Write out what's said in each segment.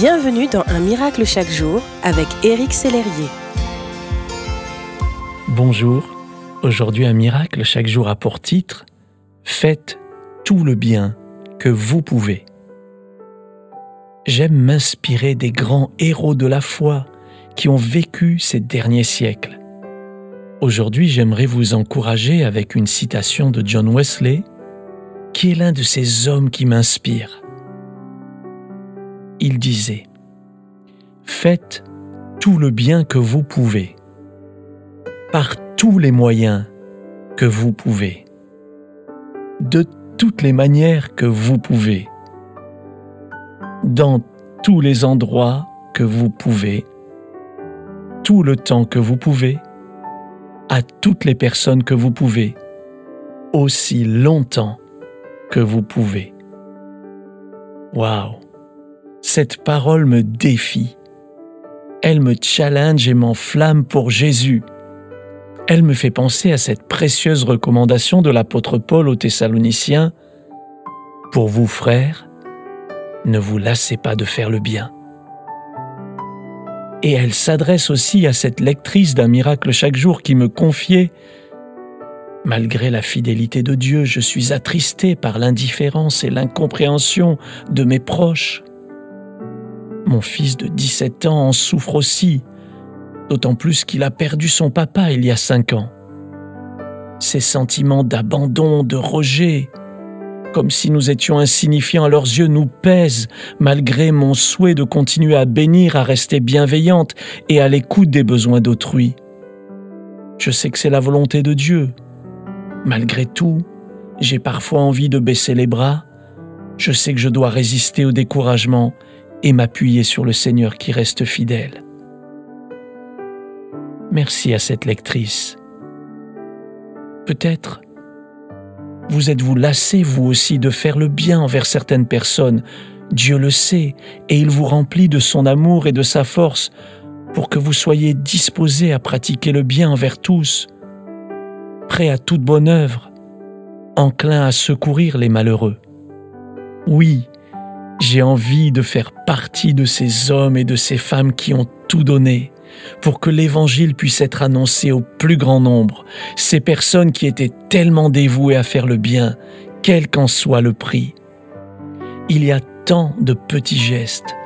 Bienvenue dans Un miracle chaque jour avec Éric Sellerier. Bonjour, aujourd'hui Un miracle chaque jour a pour titre Faites tout le bien que vous pouvez. J'aime m'inspirer des grands héros de la foi qui ont vécu ces derniers siècles. Aujourd'hui, j'aimerais vous encourager avec une citation de John Wesley, qui est l'un de ces hommes qui m'inspirent il disait, Faites tout le bien que vous pouvez, par tous les moyens que vous pouvez, de toutes les manières que vous pouvez, dans tous les endroits que vous pouvez, tout le temps que vous pouvez, à toutes les personnes que vous pouvez, aussi longtemps que vous pouvez. Waouh cette parole me défie. Elle me challenge et m'enflamme pour Jésus. Elle me fait penser à cette précieuse recommandation de l'apôtre Paul aux Thessaloniciens. Pour vous, frères, ne vous lassez pas de faire le bien. Et elle s'adresse aussi à cette lectrice d'un miracle chaque jour qui me confiait Malgré la fidélité de Dieu, je suis attristé par l'indifférence et l'incompréhension de mes proches. Mon fils de 17 ans en souffre aussi, d'autant plus qu'il a perdu son papa il y a cinq ans. Ces sentiments d'abandon, de rejet, comme si nous étions insignifiants à leurs yeux, nous pèsent malgré mon souhait de continuer à bénir, à rester bienveillante et à l'écoute des besoins d'autrui. Je sais que c'est la volonté de Dieu. Malgré tout, j'ai parfois envie de baisser les bras. Je sais que je dois résister au découragement et m'appuyer sur le Seigneur qui reste fidèle. Merci à cette lectrice. Peut-être vous êtes-vous lassé vous aussi de faire le bien envers certaines personnes. Dieu le sait et il vous remplit de son amour et de sa force pour que vous soyez disposés à pratiquer le bien envers tous, prêts à toute bonne œuvre, enclins à secourir les malheureux. Oui, j'ai envie de faire partie de ces hommes et de ces femmes qui ont tout donné pour que l'Évangile puisse être annoncé au plus grand nombre, ces personnes qui étaient tellement dévouées à faire le bien, quel qu'en soit le prix. Il y a tant de petits gestes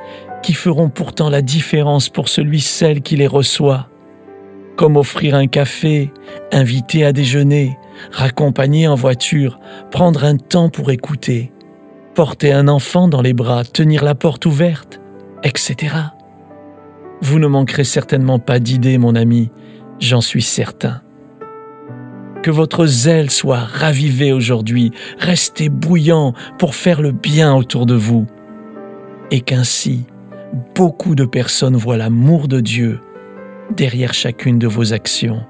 qui feront pourtant la différence pour celui, celle qui les reçoit, comme offrir un café, inviter à déjeuner, raccompagner en voiture, prendre un temps pour écouter, porter un enfant dans les bras, tenir la porte ouverte, etc. Vous ne manquerez certainement pas d'idées, mon ami, j'en suis certain. Que votre zèle soit ravivé aujourd'hui, restez bouillant pour faire le bien autour de vous, et qu'ainsi beaucoup de personnes voient l'amour de Dieu derrière chacune de vos actions.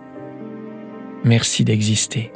Merci d'exister.